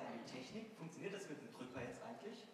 An die Technik. Funktioniert das mit dem Drücker jetzt eigentlich?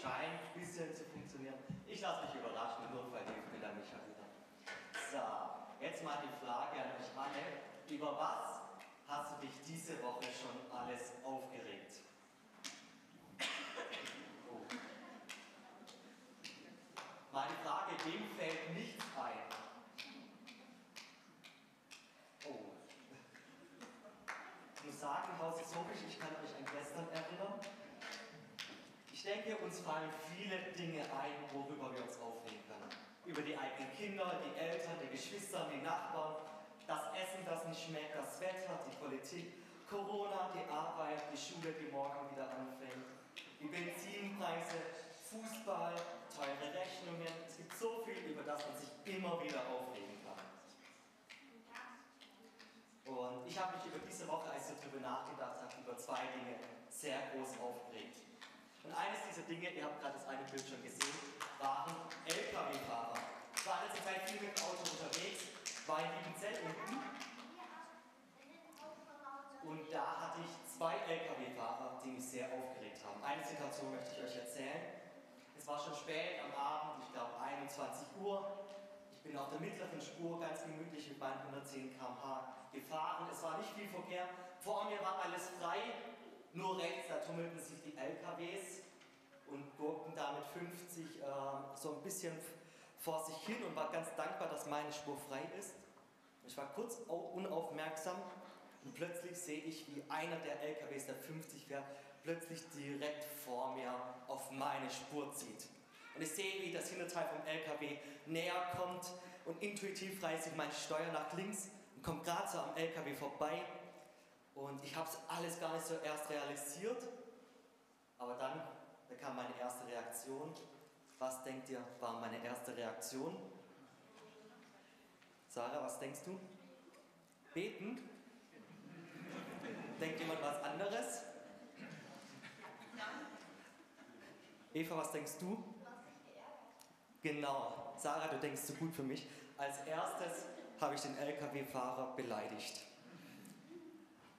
Scheint ein bisschen zu funktionieren. Ich lasse mich überraschen, nur weil hilft mir dann Michael. So, jetzt mal die Frage an euch alle. Über was hast du dich diese Woche schon alles aufgeregt? Meine Frage, dem fällt nichts ein. Oh. Ich muss historisch, ich kann euch an gestern erinnern. Ich denke, uns fallen viele Dinge ein, worüber wir uns aufregen können. Über die eigenen Kinder, die Eltern, die Geschwister, die Nachbarn, das Essen, das nicht schmeckt, das Wetter, die Politik, Corona, die Arbeit, die Schule, die morgen wieder anfängt, die Benzinpreise, Fußball, teure Rechnungen. Es gibt so viel, über das man sich immer wieder aufregen kann. Und ich habe mich über diese Woche, als ich darüber nachgedacht habe, über zwei Dinge sehr groß aufgeregt. Und eines dieser Dinge, ihr habt gerade das eine Bild schon gesehen, waren Lkw-Fahrer. Ich war letzte Zeit viel mit dem Auto unterwegs, war in Liebenzell unten. Und da hatte ich zwei Lkw-Fahrer, die mich sehr aufgeregt haben. Eine Situation möchte ich euch erzählen. Es war schon spät am Abend, ich glaube 21 Uhr. Ich bin auf der mittleren Spur ganz gemütlich mit meinen 110 km/h gefahren. Es war nicht viel Verkehr. Vor mir war alles frei. Nur rechts, da tummelten sich die LKWs und gurkten da mit 50 äh, so ein bisschen vor sich hin und war ganz dankbar, dass meine Spur frei ist. Ich war kurz unaufmerksam und plötzlich sehe ich, wie einer der LKWs, der 50 fährt, plötzlich direkt vor mir auf meine Spur zieht. Und ich sehe, wie das Hinterteil vom LKW näher kommt und intuitiv reiße ich meine Steuer nach links und komme gerade so am LKW vorbei. Und ich habe es alles gar nicht so erst realisiert. Aber dann, da kam meine erste Reaktion. Was denkt ihr, war meine erste Reaktion? Sarah, was denkst du? Beten? Denkt jemand was anderes? Eva, was denkst du? Genau, Sarah, du denkst so gut für mich. Als erstes habe ich den LKW-Fahrer beleidigt.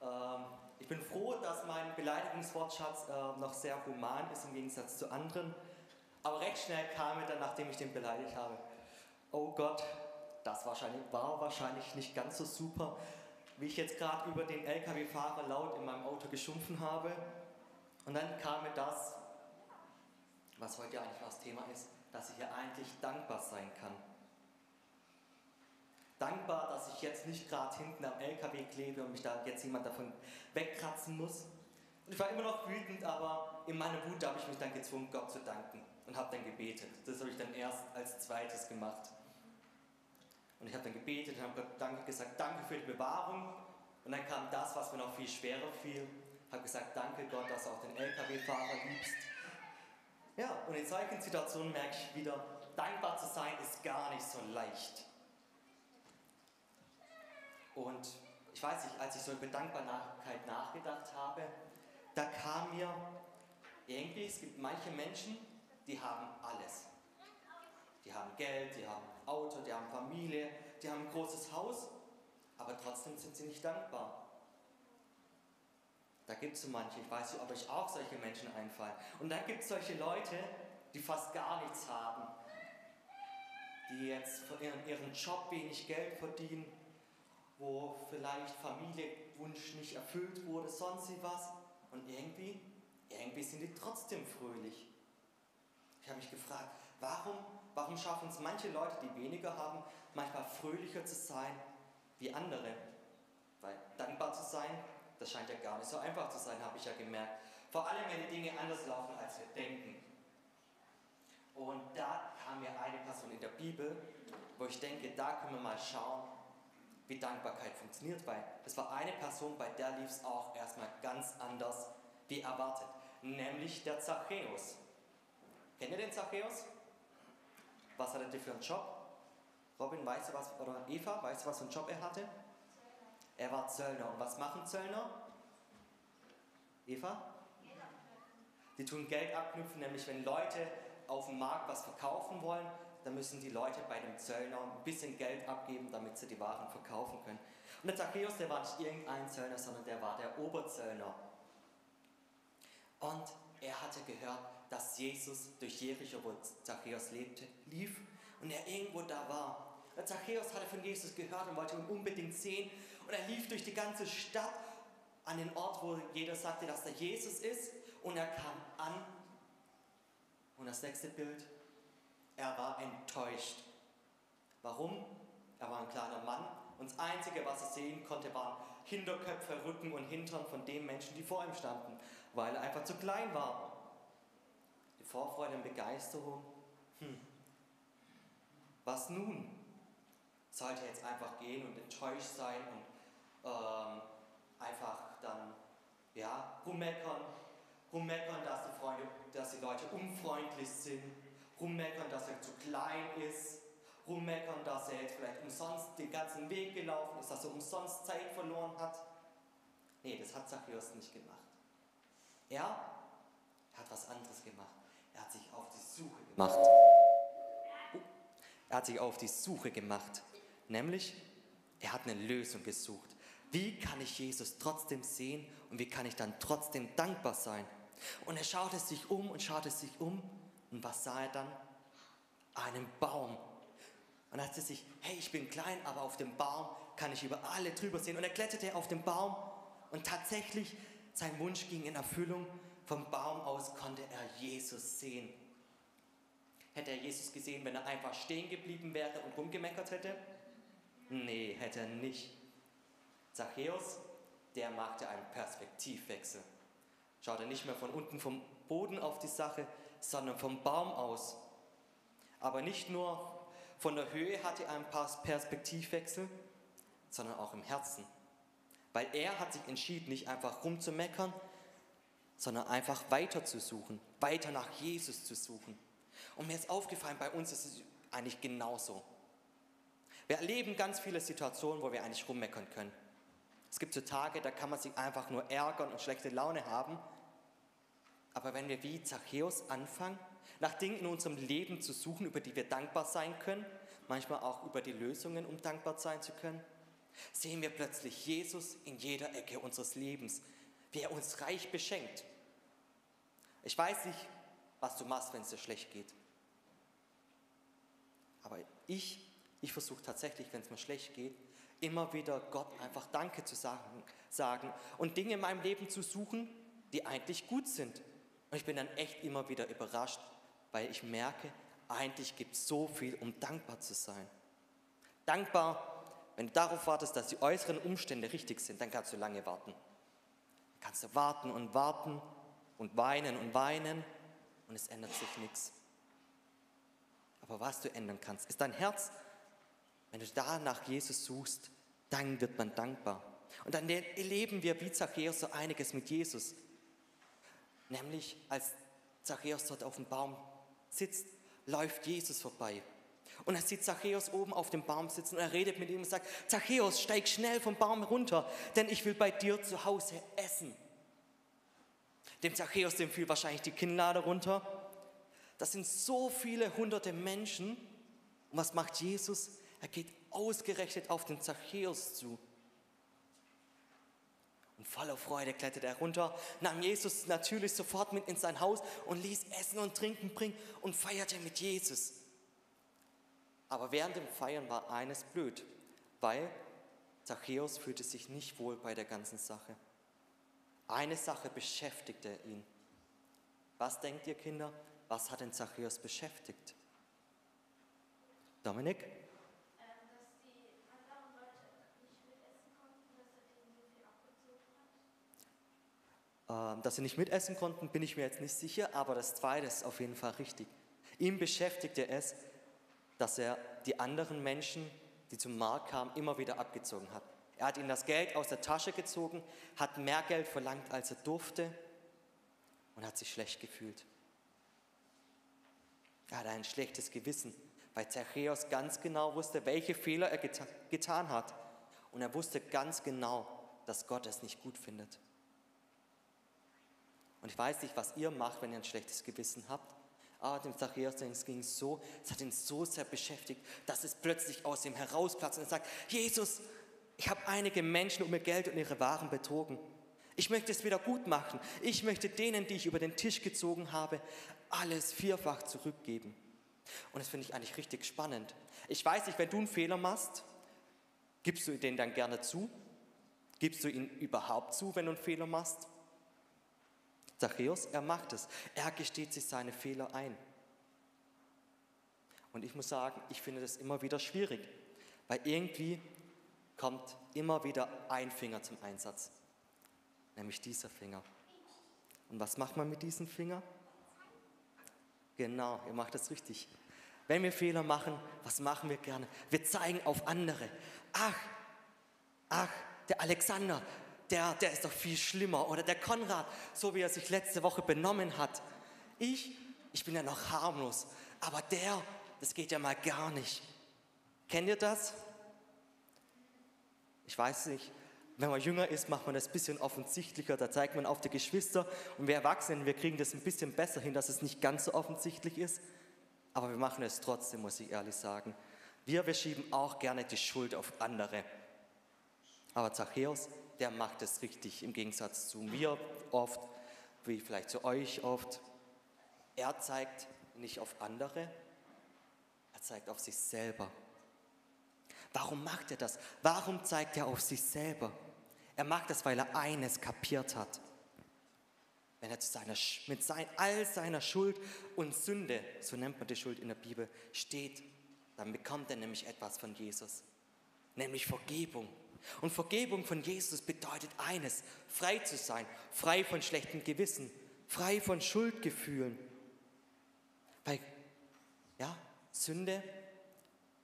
Ähm, ich bin froh, dass mein Beleidigungswortschatz äh, noch sehr human ist im Gegensatz zu anderen. Aber recht schnell kam mir dann, nachdem ich den beleidigt habe, oh Gott, das wahrscheinlich, war wahrscheinlich nicht ganz so super, wie ich jetzt gerade über den LKW-Fahrer laut in meinem Auto geschumpfen habe. Und dann kam mir das, was heute eigentlich das Thema ist, dass ich ja eigentlich dankbar sein kann. Dankbar, dass ich jetzt nicht gerade hinten am LKW klebe und mich da jetzt jemand davon wegkratzen muss. Und ich war immer noch wütend, aber in meiner Wut habe ich mich dann gezwungen, Gott zu danken und habe dann gebetet. Das habe ich dann erst als zweites gemacht. Und ich habe dann gebetet und habe Gott Danke gesagt, danke für die Bewahrung. Und dann kam das, was mir noch viel schwerer fiel. Ich habe gesagt, danke Gott, dass du auch den LKW-Fahrer liebst. Ja, und in solchen Situationen merke ich wieder, dankbar zu sein ist gar nicht so leicht. Und ich weiß nicht, als ich so über Dankbarkeit nachgedacht habe, da kam mir irgendwie, es gibt manche Menschen, die haben alles. Die haben Geld, die haben Auto, die haben Familie, die haben ein großes Haus, aber trotzdem sind sie nicht dankbar. Da gibt es so manche, ich weiß nicht, ob euch auch solche Menschen einfallen. Und dann gibt es solche Leute, die fast gar nichts haben, die jetzt von ihrem, ihrem Job wenig Geld verdienen, wo vielleicht Familienwunsch nicht erfüllt wurde, sonst was. Und irgendwie, irgendwie sind die trotzdem fröhlich. Ich habe mich gefragt, warum, warum schaffen es manche Leute, die weniger haben, manchmal fröhlicher zu sein wie andere? Weil dankbar zu sein, das scheint ja gar nicht so einfach zu sein, habe ich ja gemerkt. Vor allem, wenn die Dinge anders laufen, als wir denken. Und da kam mir eine Person in der Bibel, wo ich denke, da können wir mal schauen, wie Dankbarkeit funktioniert, weil das war eine Person, bei der lief es auch erstmal ganz anders wie erwartet, nämlich der Zachäus. Kennt ihr den Zachäus? Was hatte der für einen Job? Robin, weißt du was, oder Eva, weißt du, was für einen Job er hatte? Er war Zöllner. Und was machen Zöllner? Eva? Die tun Geld abknüpfen, nämlich wenn Leute auf dem Markt was verkaufen wollen, da müssen die Leute bei dem Zöllner ein bisschen Geld abgeben, damit sie die Waren verkaufen können. Und der Zachäus, der war nicht irgendein Zöllner, sondern der war der Oberzöllner. Und er hatte gehört, dass Jesus durch Jericho, wo Zachäus lebte, lief und er irgendwo da war. Der Zachäus hatte von Jesus gehört und wollte ihn unbedingt sehen. Und er lief durch die ganze Stadt an den Ort, wo jeder sagte, dass da Jesus ist. Und er kam an. Und das nächste Bild, er war enttäuscht. Warum? Er war ein kleiner Mann und das Einzige, was er sehen konnte, waren Hinterköpfe, Rücken und Hintern von den Menschen, die vor ihm standen, weil er einfach zu klein war. Die Vorfreude und Begeisterung. Hm. Was nun? Sollte er jetzt einfach gehen und enttäuscht sein und ähm, einfach dann ja, rummeckern, rummeckern, dass die, Freunde, dass die Leute unfreundlich sind, rummeckern, dass er zu klein ist, rummeckern, dass er jetzt vielleicht umsonst den ganzen Weg gelaufen ist, dass er umsonst Zeit verloren hat. Nee, das hat Zachäus nicht gemacht. Er hat was anderes gemacht. Er hat sich auf die Suche gemacht. Er hat sich auf die Suche gemacht. Nämlich, er hat eine Lösung gesucht. Wie kann ich Jesus trotzdem sehen und wie kann ich dann trotzdem dankbar sein? Und er schaute sich um und schaute sich um. Und was sah er dann? Einen Baum und er dachte sich, hey, ich bin klein, aber auf dem Baum kann ich über alle drüber sehen. Und er kletterte auf den Baum und tatsächlich, sein Wunsch ging in Erfüllung. Vom Baum aus konnte er Jesus sehen. Hätte er Jesus gesehen, wenn er einfach stehen geblieben wäre und rumgemeckert hätte? Nee, hätte er nicht. Zachäus, der machte einen Perspektivwechsel. Schaute nicht mehr von unten vom Boden auf die Sache, sondern vom Baum aus. Aber nicht nur von der Höhe hatte er ein paar Perspektivwechsel, sondern auch im Herzen. Weil er hat sich entschieden, nicht einfach rumzumeckern, sondern einfach weiter zu suchen, weiter nach Jesus zu suchen. Und mir ist aufgefallen, bei uns ist es eigentlich genauso. Wir erleben ganz viele Situationen, wo wir eigentlich rummeckern können. Es gibt so Tage, da kann man sich einfach nur ärgern und schlechte Laune haben. Aber wenn wir wie Zachäus anfangen, nach Dingen in unserem Leben zu suchen, über die wir dankbar sein können, manchmal auch über die Lösungen, um dankbar sein zu können, sehen wir plötzlich Jesus in jeder Ecke unseres Lebens, wie er uns reich beschenkt. Ich weiß nicht, was du machst, wenn es dir schlecht geht. Aber ich, ich versuche tatsächlich, wenn es mir schlecht geht, immer wieder Gott einfach Danke zu sagen, sagen und Dinge in meinem Leben zu suchen, die eigentlich gut sind. Und ich bin dann echt immer wieder überrascht, weil ich merke, eigentlich gibt es so viel, um dankbar zu sein. Dankbar, wenn du darauf wartest, dass die äußeren Umstände richtig sind, dann kannst du lange warten. Dann kannst du warten und warten und weinen und weinen und es ändert sich nichts. Aber was du ändern kannst, ist dein Herz. Wenn du da nach Jesus suchst, dann wird man dankbar. Und dann erleben wir wie Zachäus so einiges mit Jesus. Nämlich als Zachäus dort auf dem Baum sitzt, läuft Jesus vorbei. Und er sieht Zachäus oben auf dem Baum sitzen und er redet mit ihm und sagt, Zachäus, steig schnell vom Baum runter, denn ich will bei dir zu Hause essen. Dem Zachäus, dem fiel wahrscheinlich die Kinnlade runter. Das sind so viele hunderte Menschen. Und was macht Jesus? Er geht ausgerechnet auf den Zachäus zu. Und voller Freude kletterte er runter, nahm Jesus natürlich sofort mit in sein Haus und ließ Essen und Trinken bringen und feierte mit Jesus. Aber während dem Feiern war eines blöd, weil Zachäus fühlte sich nicht wohl bei der ganzen Sache. Eine Sache beschäftigte ihn. Was denkt ihr Kinder, was hat den Zachäus beschäftigt? Dominik? Dass sie nicht mitessen konnten, bin ich mir jetzt nicht sicher, aber das zweite ist auf jeden Fall richtig. Ihm beschäftigte es, dass er die anderen Menschen, die zum Markt kamen, immer wieder abgezogen hat. Er hat ihnen das Geld aus der Tasche gezogen, hat mehr Geld verlangt, als er durfte und hat sich schlecht gefühlt. Er hatte ein schlechtes Gewissen, weil Zachäus ganz genau wusste, welche Fehler er geta getan hat. Und er wusste ganz genau, dass Gott es nicht gut findet. Und ich weiß nicht, was ihr macht, wenn ihr ein schlechtes Gewissen habt, Ah, dem Zachäus es ging so, es hat ihn so sehr beschäftigt, dass es plötzlich aus ihm herausplatzt und sagt, Jesus, ich habe einige Menschen um ihr Geld und ihre Waren betrogen. Ich möchte es wieder gut machen. Ich möchte denen, die ich über den Tisch gezogen habe, alles vierfach zurückgeben. Und das finde ich eigentlich richtig spannend. Ich weiß nicht, wenn du einen Fehler machst, gibst du den dann gerne zu? Gibst du ihn überhaupt zu, wenn du einen Fehler machst? Zachäus, er macht es. Er gesteht sich seine Fehler ein. Und ich muss sagen, ich finde das immer wieder schwierig, weil irgendwie kommt immer wieder ein Finger zum Einsatz, nämlich dieser Finger. Und was macht man mit diesem Finger? Genau, ihr macht das richtig. Wenn wir Fehler machen, was machen wir gerne? Wir zeigen auf andere. Ach, ach, der Alexander, der, der ist doch viel schlimmer. Oder der Konrad, so wie er sich letzte Woche benommen hat. Ich, ich bin ja noch harmlos. Aber der, das geht ja mal gar nicht. Kennt ihr das? Ich weiß nicht, wenn man jünger ist, macht man das ein bisschen offensichtlicher. Da zeigt man auf die Geschwister. Und wir Erwachsenen, wir kriegen das ein bisschen besser hin, dass es nicht ganz so offensichtlich ist. Aber wir machen es trotzdem, muss ich ehrlich sagen. Wir, wir schieben auch gerne die Schuld auf andere. Aber Zachäus, der macht es richtig, im Gegensatz zu mir oft, wie vielleicht zu euch oft. Er zeigt nicht auf andere, er zeigt auf sich selber. Warum macht er das? Warum zeigt er auf sich selber? Er macht das, weil er eines kapiert hat. Wenn er seiner, mit sein, all seiner Schuld und Sünde, so nennt man die Schuld in der Bibel, steht, dann bekommt er nämlich etwas von Jesus, nämlich Vergebung. Und Vergebung von Jesus bedeutet eines, frei zu sein, frei von schlechtem Gewissen, frei von Schuldgefühlen. Weil, ja, Sünde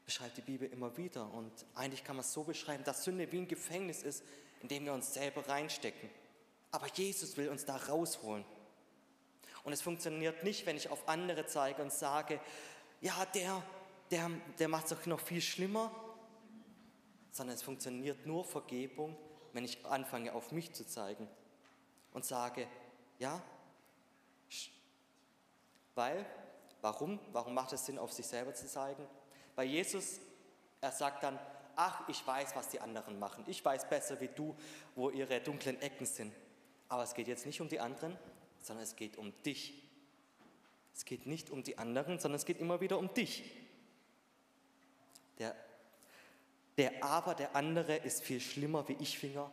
beschreibt die Bibel immer wieder. Und eigentlich kann man es so beschreiben, dass Sünde wie ein Gefängnis ist, in dem wir uns selber reinstecken. Aber Jesus will uns da rausholen. Und es funktioniert nicht, wenn ich auf andere zeige und sage, ja, der, der, der macht es doch noch viel schlimmer, sondern es funktioniert nur Vergebung, wenn ich anfange, auf mich zu zeigen und sage, ja, weil, warum? Warum macht es Sinn, auf sich selber zu zeigen? Bei Jesus, er sagt dann, ach, ich weiß, was die anderen machen. Ich weiß besser wie du, wo ihre dunklen Ecken sind. Aber es geht jetzt nicht um die anderen, sondern es geht um dich. Es geht nicht um die anderen, sondern es geht immer wieder um dich. Der, der Aber der andere ist viel schlimmer wie ich Finger.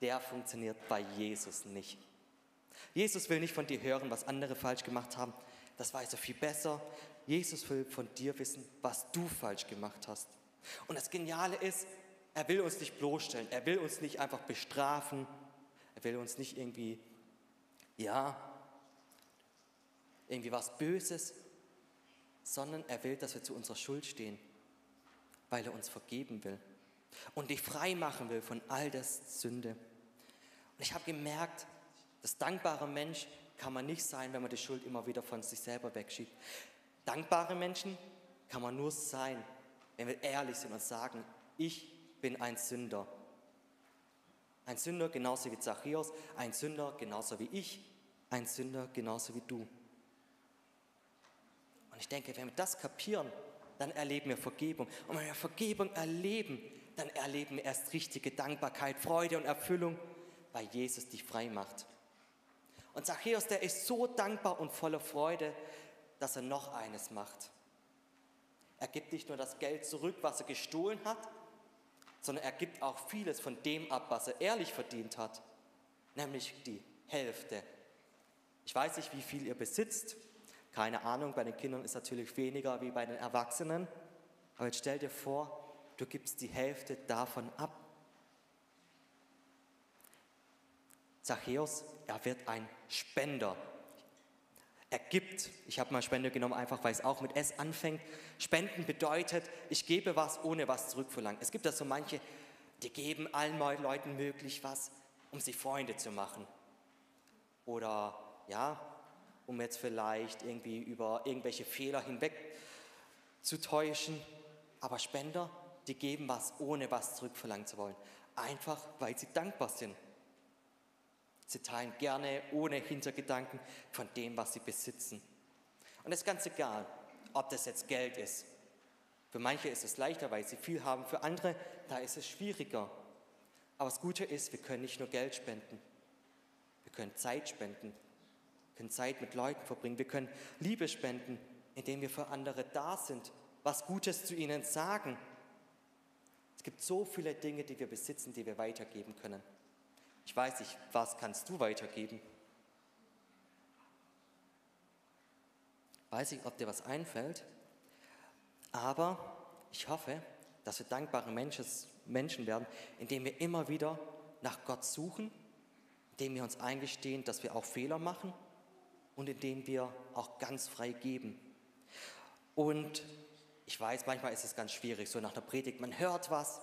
Der funktioniert bei Jesus nicht. Jesus will nicht von dir hören, was andere falsch gemacht haben. Das weiß er viel besser. Jesus will von dir wissen, was du falsch gemacht hast. Und das Geniale ist, er will uns nicht bloßstellen, er will uns nicht einfach bestrafen, er will uns nicht irgendwie, ja, irgendwie was Böses, sondern er will, dass wir zu unserer Schuld stehen, weil er uns vergeben will und dich frei machen will von all das Sünde. Und ich habe gemerkt, das dankbare Mensch kann man nicht sein, wenn man die Schuld immer wieder von sich selber wegschiebt. Dankbare Menschen kann man nur sein, wenn wir ehrlich sind und sagen, ich bin ein Sünder. Ein Sünder genauso wie Zachäus, ein Sünder genauso wie ich, ein Sünder genauso wie du. Und ich denke, wenn wir das kapieren, dann erleben wir Vergebung. Und wenn wir Vergebung erleben, dann erleben wir erst richtige Dankbarkeit, Freude und Erfüllung, weil Jesus dich frei macht. Und Zachäus, der ist so dankbar und voller Freude, dass er noch eines macht. Er gibt nicht nur das Geld zurück, was er gestohlen hat, sondern er gibt auch vieles von dem ab, was er ehrlich verdient hat, nämlich die Hälfte. Ich weiß nicht, wie viel ihr besitzt. Keine Ahnung, bei den Kindern ist natürlich weniger wie bei den Erwachsenen. Aber jetzt stell dir vor, du gibst die Hälfte davon ab. Zachäus, er wird ein Spender. Er gibt, ich habe mal Spende genommen, einfach weil es auch mit S anfängt. Spenden bedeutet, ich gebe was, ohne was zurückverlangen. Es gibt da so manche, die geben allen Leuten möglich was, um sich Freunde zu machen. Oder ja, um jetzt vielleicht irgendwie über irgendwelche Fehler hinweg zu täuschen. Aber Spender, die geben was, ohne was zurückverlangen zu wollen. Einfach, weil sie dankbar sind. Sie teilen gerne ohne Hintergedanken von dem, was sie besitzen. Und es ist ganz egal, ob das jetzt Geld ist. Für manche ist es leichter, weil sie viel haben. Für andere, da ist es schwieriger. Aber das Gute ist, wir können nicht nur Geld spenden. Wir können Zeit spenden. Wir können Zeit mit Leuten verbringen. Wir können Liebe spenden, indem wir für andere da sind, was Gutes zu ihnen sagen. Es gibt so viele Dinge, die wir besitzen, die wir weitergeben können. Ich weiß nicht, was kannst du weitergeben? Weiß ich, ob dir was einfällt, aber ich hoffe, dass wir dankbare Menschen werden, indem wir immer wieder nach Gott suchen, indem wir uns eingestehen, dass wir auch Fehler machen und indem wir auch ganz frei geben. Und ich weiß, manchmal ist es ganz schwierig, so nach der Predigt, man hört was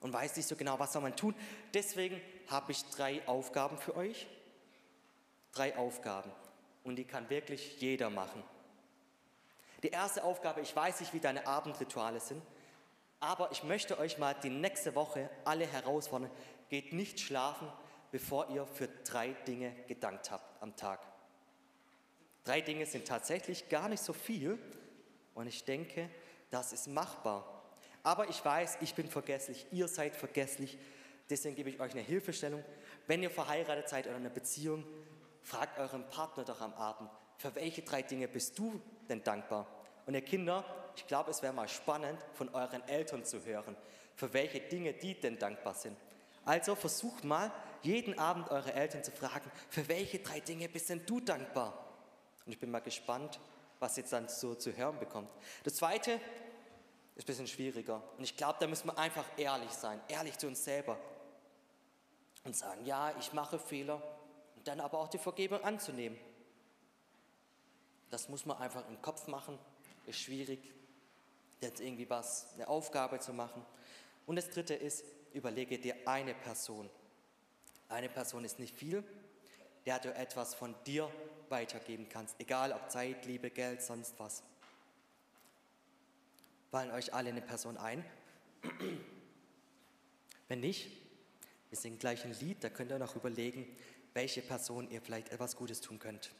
und weiß nicht so genau, was soll man tun. Deswegen habe ich drei Aufgaben für euch. Drei Aufgaben. Und die kann wirklich jeder machen. Die erste Aufgabe, ich weiß nicht, wie deine Abendrituale sind, aber ich möchte euch mal die nächste Woche alle herausfordern. Geht nicht schlafen, bevor ihr für drei Dinge gedankt habt am Tag. Drei Dinge sind tatsächlich gar nicht so viel und ich denke, das ist machbar. Aber ich weiß, ich bin vergesslich, ihr seid vergesslich. Deswegen gebe ich euch eine Hilfestellung. Wenn ihr verheiratet seid oder in einer Beziehung, fragt euren Partner doch am Abend, für welche drei Dinge bist du denn dankbar? Und ihr Kinder, ich glaube, es wäre mal spannend, von euren Eltern zu hören, für welche Dinge die denn dankbar sind. Also versucht mal, jeden Abend eure Eltern zu fragen, für welche drei Dinge bist denn du dankbar? Und ich bin mal gespannt, was jetzt dann so zu hören bekommt. Das Zweite ist ein bisschen schwieriger. Und ich glaube, da müssen wir einfach ehrlich sein, ehrlich zu uns selber. Und sagen, ja, ich mache Fehler. Und dann aber auch die Vergebung anzunehmen. Das muss man einfach im Kopf machen. Ist schwierig jetzt irgendwie was, eine Aufgabe zu machen. Und das dritte ist, überlege dir eine Person. Eine Person ist nicht viel, der du etwas von dir weitergeben kannst, egal ob Zeit, Liebe, Geld, sonst was. Fallen euch alle eine Person ein? Wenn nicht, wir singen gleich ein Lied, da könnt ihr noch überlegen, welche Person ihr vielleicht etwas Gutes tun könnt.